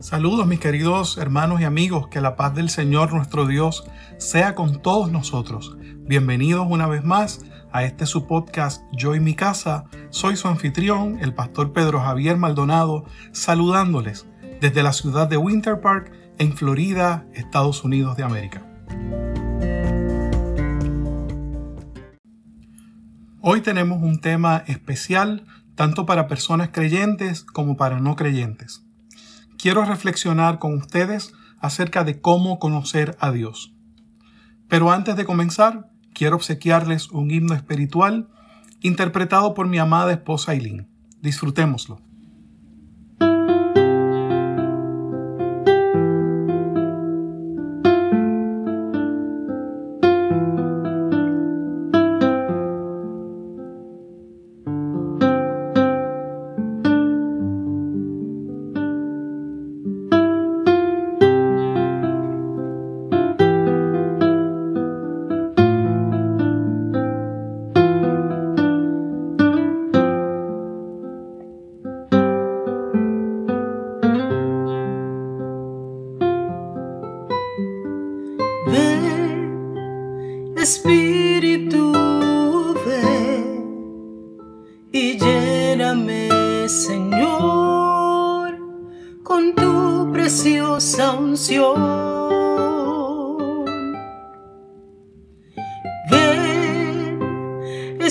Saludos mis queridos hermanos y amigos, que la paz del Señor nuestro Dios sea con todos nosotros. Bienvenidos una vez más a este su podcast Yo y mi casa. Soy su anfitrión, el pastor Pedro Javier Maldonado, saludándoles desde la ciudad de Winter Park, en Florida, Estados Unidos de América. Hoy tenemos un tema especial tanto para personas creyentes como para no creyentes quiero reflexionar con ustedes acerca de cómo conocer a Dios. Pero antes de comenzar, quiero obsequiarles un himno espiritual interpretado por mi amada esposa Eileen. Disfrutémoslo.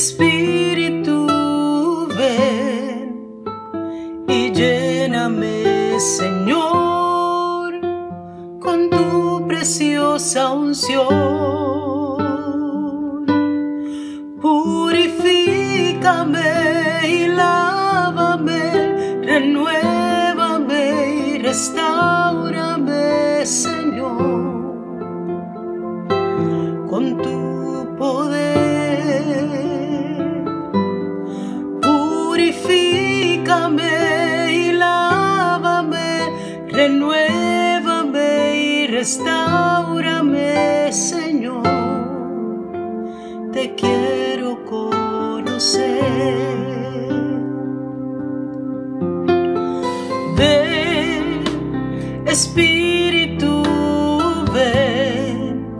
Espíritu, ven y lléname, Señor, con tu preciosa unción. y lávame, renuévame y restaurame, Señor, con tu poder. Restaurame, Señor. Te quiero Ven, Espíritu, ven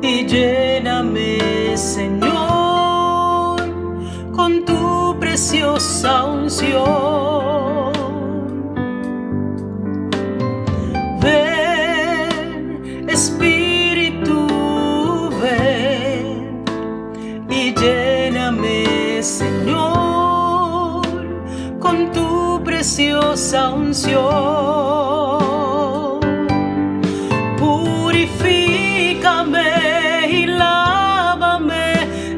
y lléname, Señor, con tu preciosa unción. Ven, preciosa unción. Purifícame y lávame,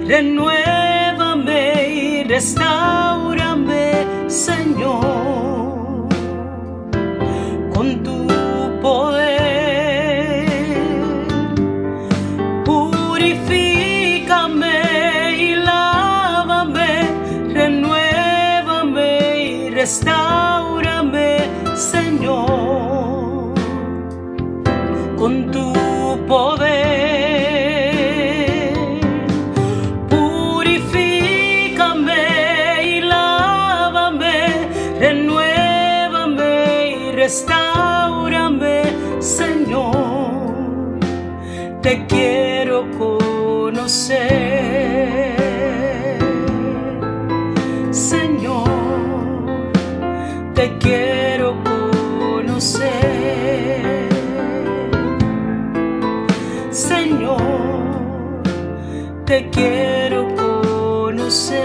renuévame y restaurame, con tu poder. Purifícame y lávame, renuévame y restaurame, Señor. Te quiero conocer, Señor. Te quiero conocer, Te quiero conocer.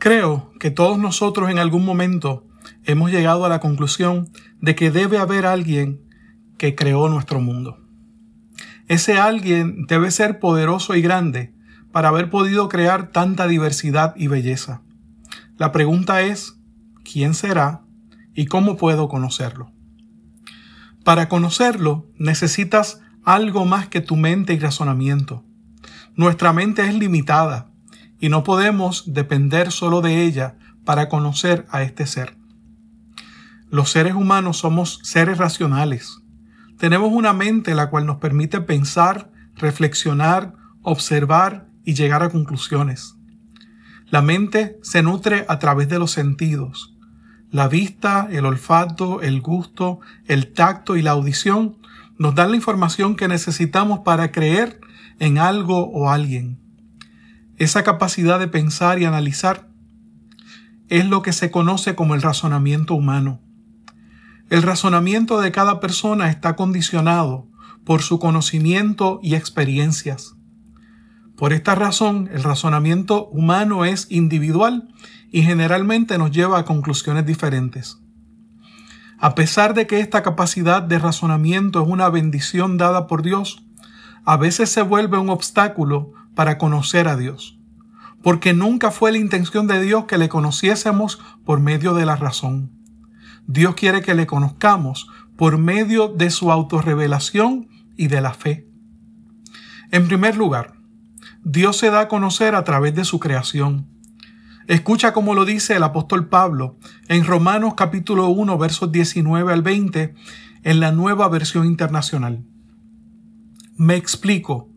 Creo que todos nosotros en algún momento hemos llegado a la conclusión de que debe haber alguien que creó nuestro mundo. Ese alguien debe ser poderoso y grande para haber podido crear tanta diversidad y belleza. La pregunta es, ¿quién será y cómo puedo conocerlo? Para conocerlo necesitas algo más que tu mente y razonamiento. Nuestra mente es limitada y no podemos depender solo de ella para conocer a este ser. Los seres humanos somos seres racionales. Tenemos una mente la cual nos permite pensar, reflexionar, observar y llegar a conclusiones. La mente se nutre a través de los sentidos. La vista, el olfato, el gusto, el tacto y la audición nos dan la información que necesitamos para creer en algo o alguien. Esa capacidad de pensar y analizar es lo que se conoce como el razonamiento humano. El razonamiento de cada persona está condicionado por su conocimiento y experiencias. Por esta razón, el razonamiento humano es individual y generalmente nos lleva a conclusiones diferentes. A pesar de que esta capacidad de razonamiento es una bendición dada por Dios, a veces se vuelve un obstáculo para conocer a Dios, porque nunca fue la intención de Dios que le conociésemos por medio de la razón. Dios quiere que le conozcamos por medio de su autorrevelación y de la fe. En primer lugar, Dios se da a conocer a través de su creación. Escucha como lo dice el apóstol Pablo en Romanos capítulo 1 versos 19 al 20 en la nueva versión internacional. Me explico.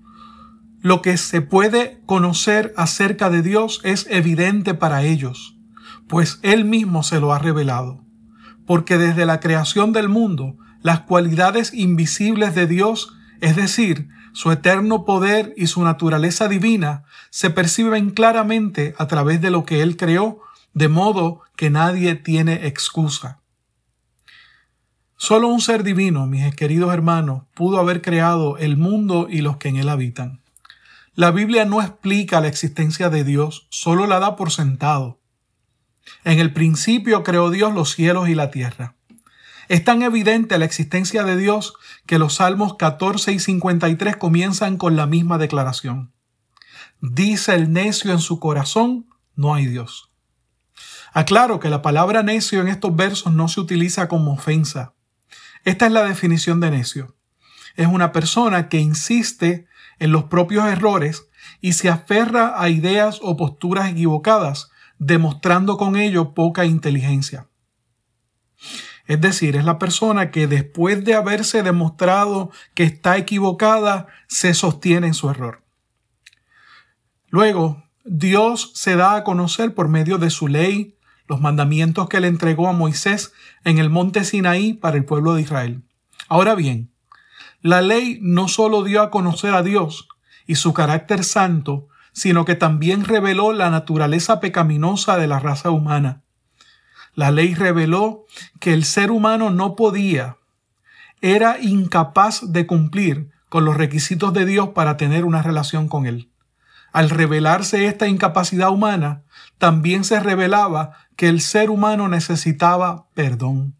Lo que se puede conocer acerca de Dios es evidente para ellos, pues Él mismo se lo ha revelado. Porque desde la creación del mundo, las cualidades invisibles de Dios, es decir, su eterno poder y su naturaleza divina se perciben claramente a través de lo que Él creó, de modo que nadie tiene excusa. Solo un ser divino, mis queridos hermanos, pudo haber creado el mundo y los que en él habitan. La Biblia no explica la existencia de Dios, solo la da por sentado. En el principio creó Dios los cielos y la tierra. Es tan evidente la existencia de Dios que los Salmos 14 y 53 comienzan con la misma declaración. Dice el necio en su corazón, no hay Dios. Aclaro que la palabra necio en estos versos no se utiliza como ofensa. Esta es la definición de necio. Es una persona que insiste en los propios errores y se aferra a ideas o posturas equivocadas, demostrando con ello poca inteligencia. Es decir, es la persona que después de haberse demostrado que está equivocada, se sostiene en su error. Luego, Dios se da a conocer por medio de su ley, los mandamientos que le entregó a Moisés en el monte Sinaí para el pueblo de Israel. Ahora bien, la ley no solo dio a conocer a Dios y su carácter santo, sino que también reveló la naturaleza pecaminosa de la raza humana. La ley reveló que el ser humano no podía, era incapaz de cumplir con los requisitos de Dios para tener una relación con Él. Al revelarse esta incapacidad humana, también se revelaba que el ser humano necesitaba perdón.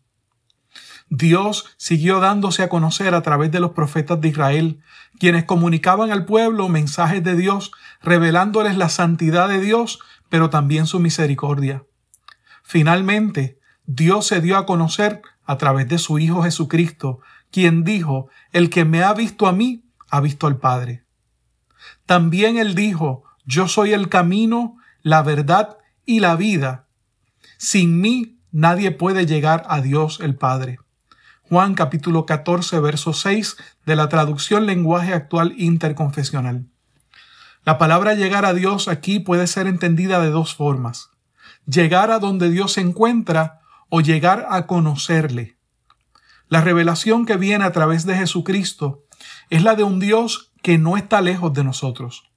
Dios siguió dándose a conocer a través de los profetas de Israel, quienes comunicaban al pueblo mensajes de Dios, revelándoles la santidad de Dios, pero también su misericordia. Finalmente, Dios se dio a conocer a través de su Hijo Jesucristo, quien dijo, El que me ha visto a mí, ha visto al Padre. También él dijo, Yo soy el camino, la verdad y la vida. Sin mí nadie puede llegar a Dios el Padre. Juan capítulo 14, verso 6 de la traducción lenguaje actual interconfesional. La palabra llegar a Dios aquí puede ser entendida de dos formas llegar a donde Dios se encuentra o llegar a conocerle. La revelación que viene a través de Jesucristo es la de un Dios que no está lejos de nosotros.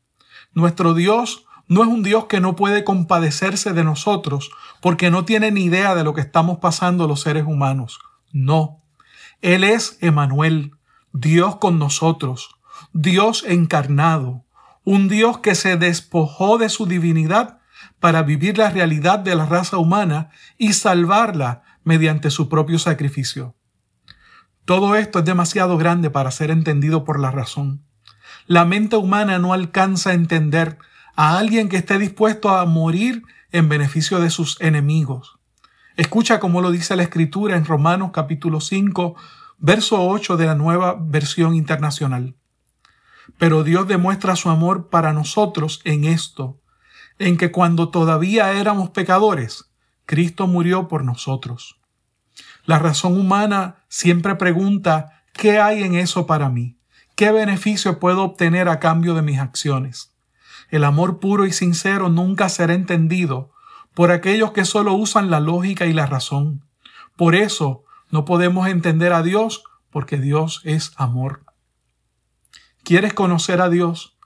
Nuestro Dios no es un Dios que no puede compadecerse de nosotros porque no tiene ni idea de lo que estamos pasando los seres humanos. No. Él es Emanuel, Dios con nosotros, Dios encarnado, un Dios que se despojó de su divinidad para vivir la realidad de la raza humana y salvarla mediante su propio sacrificio. Todo esto es demasiado grande para ser entendido por la razón. La mente humana no alcanza a entender a alguien que esté dispuesto a morir en beneficio de sus enemigos. Escucha cómo lo dice la Escritura en Romanos capítulo 5, verso 8 de la nueva versión internacional. Pero Dios demuestra su amor para nosotros en esto, en que cuando todavía éramos pecadores, Cristo murió por nosotros. La razón humana siempre pregunta, ¿qué hay en eso para mí? ¿Qué beneficio puedo obtener a cambio de mis acciones? El amor puro y sincero nunca será entendido por aquellos que solo usan la lógica y la razón. Por eso no podemos entender a Dios porque Dios es amor. ¿Quieres conocer a Dios?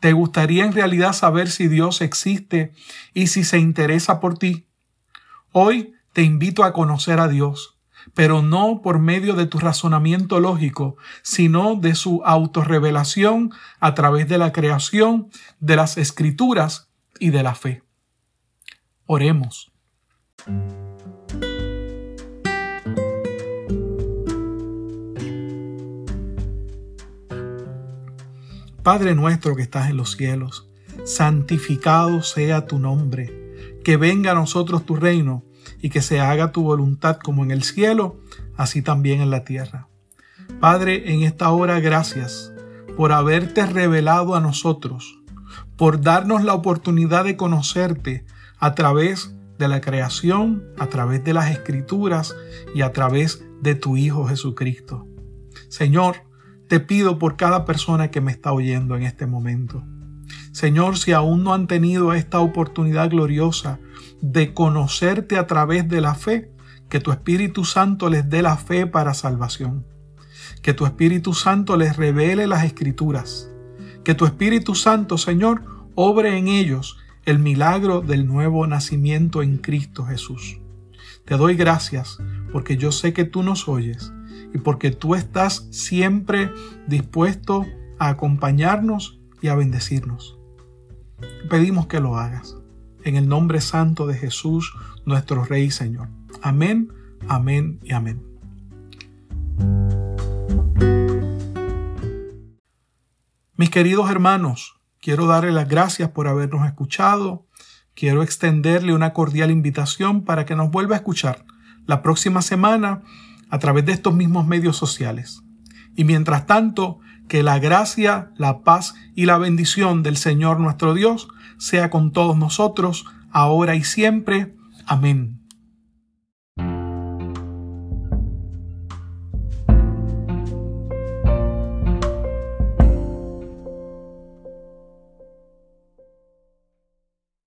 ¿Te gustaría en realidad saber si Dios existe y si se interesa por ti? Hoy te invito a conocer a Dios, pero no por medio de tu razonamiento lógico, sino de su autorrevelación a través de la creación, de las escrituras y de la fe. Oremos. Padre nuestro que estás en los cielos, santificado sea tu nombre, que venga a nosotros tu reino y que se haga tu voluntad como en el cielo, así también en la tierra. Padre, en esta hora gracias por haberte revelado a nosotros, por darnos la oportunidad de conocerte a través de la creación, a través de las escrituras y a través de tu Hijo Jesucristo. Señor, te pido por cada persona que me está oyendo en este momento. Señor, si aún no han tenido esta oportunidad gloriosa de conocerte a través de la fe, que tu Espíritu Santo les dé la fe para salvación. Que tu Espíritu Santo les revele las escrituras. Que tu Espíritu Santo, Señor, obre en ellos el milagro del nuevo nacimiento en Cristo Jesús. Te doy gracias porque yo sé que tú nos oyes y porque tú estás siempre dispuesto a acompañarnos y a bendecirnos. Pedimos que lo hagas. En el nombre santo de Jesús, nuestro Rey y Señor. Amén, amén y amén. Mis queridos hermanos, quiero darle las gracias por habernos escuchado. Quiero extenderle una cordial invitación para que nos vuelva a escuchar la próxima semana a través de estos mismos medios sociales. Y mientras tanto, que la gracia, la paz y la bendición del Señor nuestro Dios sea con todos nosotros, ahora y siempre. Amén.